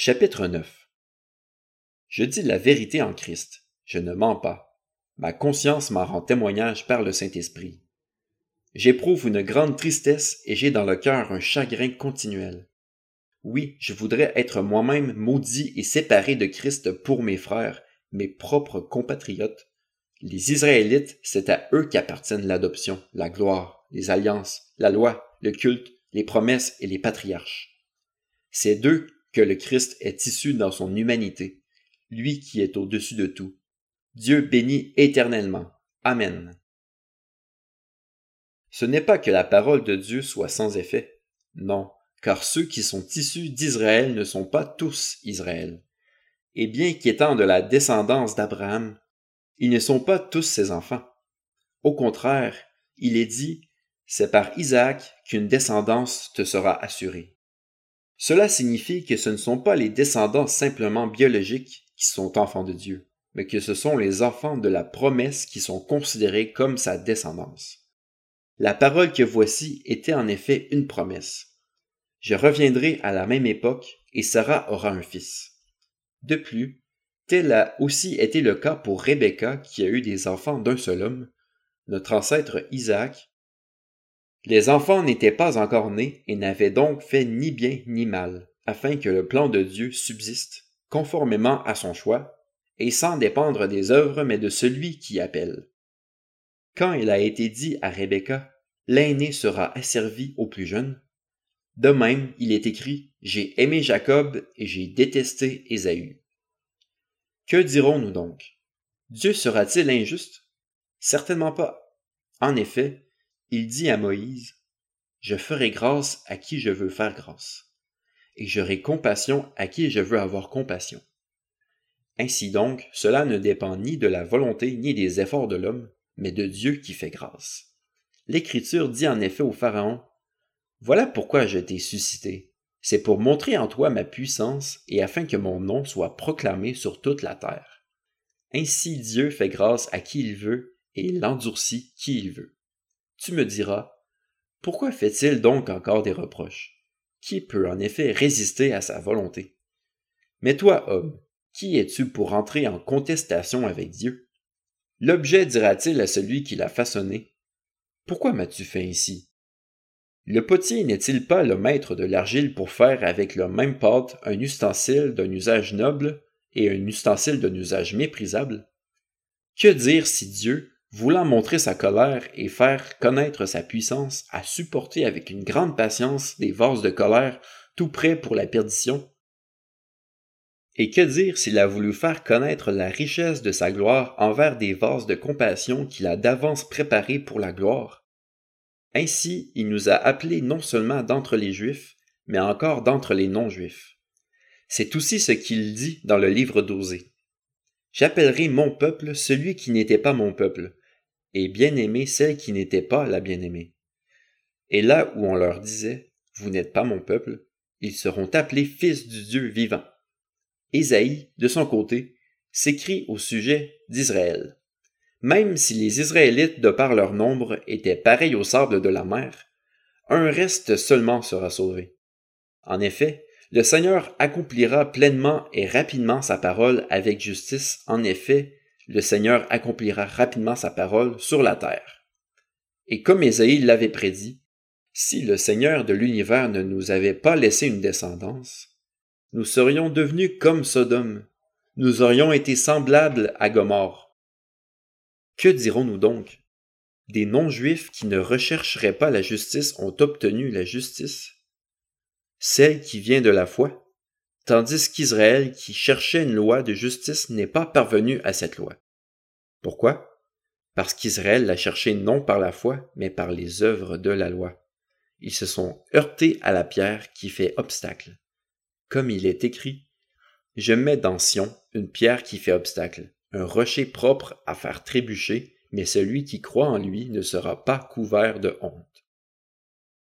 Chapitre 9 Je dis la vérité en Christ, je ne mens pas. Ma conscience m'en rend témoignage par le Saint-Esprit. J'éprouve une grande tristesse et j'ai dans le cœur un chagrin continuel. Oui, je voudrais être moi-même maudit et séparé de Christ pour mes frères, mes propres compatriotes. Les Israélites, c'est à eux qu'appartiennent l'adoption, la gloire, les alliances, la loi, le culte, les promesses et les patriarches. C'est d'eux que le Christ est issu dans son humanité, lui qui est au-dessus de tout. Dieu bénit éternellement. Amen. Ce n'est pas que la parole de Dieu soit sans effet. Non, car ceux qui sont issus d'Israël ne sont pas tous Israël. Et bien qu'étant de la descendance d'Abraham, ils ne sont pas tous ses enfants. Au contraire, il est dit, c'est par Isaac qu'une descendance te sera assurée. Cela signifie que ce ne sont pas les descendants simplement biologiques qui sont enfants de Dieu, mais que ce sont les enfants de la promesse qui sont considérés comme sa descendance. La parole que voici était en effet une promesse. Je reviendrai à la même époque et Sarah aura un fils. De plus, tel a aussi été le cas pour Rebecca qui a eu des enfants d'un seul homme, notre ancêtre Isaac, les enfants n'étaient pas encore nés et n'avaient donc fait ni bien ni mal, afin que le plan de Dieu subsiste, conformément à son choix, et sans dépendre des œuvres mais de celui qui appelle. Quand il a été dit à Rebecca, l'aîné sera asservi au plus jeune, de même il est écrit, j'ai aimé Jacob et j'ai détesté Ésaü. Que dirons-nous donc? Dieu sera-t-il injuste? Certainement pas. En effet, il dit à Moïse, Je ferai grâce à qui je veux faire grâce, et j'aurai compassion à qui je veux avoir compassion. Ainsi donc, cela ne dépend ni de la volonté ni des efforts de l'homme, mais de Dieu qui fait grâce. L'Écriture dit en effet au Pharaon, Voilà pourquoi je t'ai suscité. C'est pour montrer en toi ma puissance et afin que mon nom soit proclamé sur toute la terre. Ainsi Dieu fait grâce à qui il veut et il endurcit qui il veut. Tu me diras, pourquoi fait-il donc encore des reproches? Qui peut en effet résister à sa volonté? Mais toi, homme, qui es-tu pour entrer en contestation avec Dieu? L'objet dira-t-il à celui qui l'a façonné? Pourquoi m'as-tu fait ainsi? Le potier n'est-il pas le maître de l'argile pour faire avec le même pâte un ustensile d'un usage noble et un ustensile d'un usage méprisable? Que dire si Dieu, voulant montrer sa colère et faire connaître sa puissance, a supporté avec une grande patience des vases de colère tout prêts pour la perdition? Et que dire s'il a voulu faire connaître la richesse de sa gloire envers des vases de compassion qu'il a d'avance préparés pour la gloire? Ainsi, il nous a appelés non seulement d'entre les Juifs, mais encore d'entre les non-Juifs. C'est aussi ce qu'il dit dans le livre d'Osée. J'appellerai mon peuple celui qui n'était pas mon peuple, et bien-aimée celle qui n'était pas la bien-aimée. Et là où on leur disait, Vous n'êtes pas mon peuple, ils seront appelés fils du Dieu vivant. Ésaïe, de son côté, s'écrit au sujet d'Israël. Même si les Israélites, de par leur nombre, étaient pareils au sable de la mer, un reste seulement sera sauvé. En effet, le Seigneur accomplira pleinement et rapidement sa parole avec justice. En effet, le Seigneur accomplira rapidement sa parole sur la terre. Et comme Ésaïe l'avait prédit, si le Seigneur de l'univers ne nous avait pas laissé une descendance, nous serions devenus comme Sodome, nous aurions été semblables à Gomorre. Que dirons-nous donc? Des non-juifs qui ne rechercheraient pas la justice ont obtenu la justice, celle qui vient de la foi, tandis qu'Israël qui cherchait une loi de justice n'est pas parvenu à cette loi. Pourquoi? Parce qu'Israël l'a cherché non par la foi, mais par les œuvres de la loi. Ils se sont heurtés à la pierre qui fait obstacle. Comme il est écrit, Je mets dans Sion une pierre qui fait obstacle, un rocher propre à faire trébucher, mais celui qui croit en lui ne sera pas couvert de honte.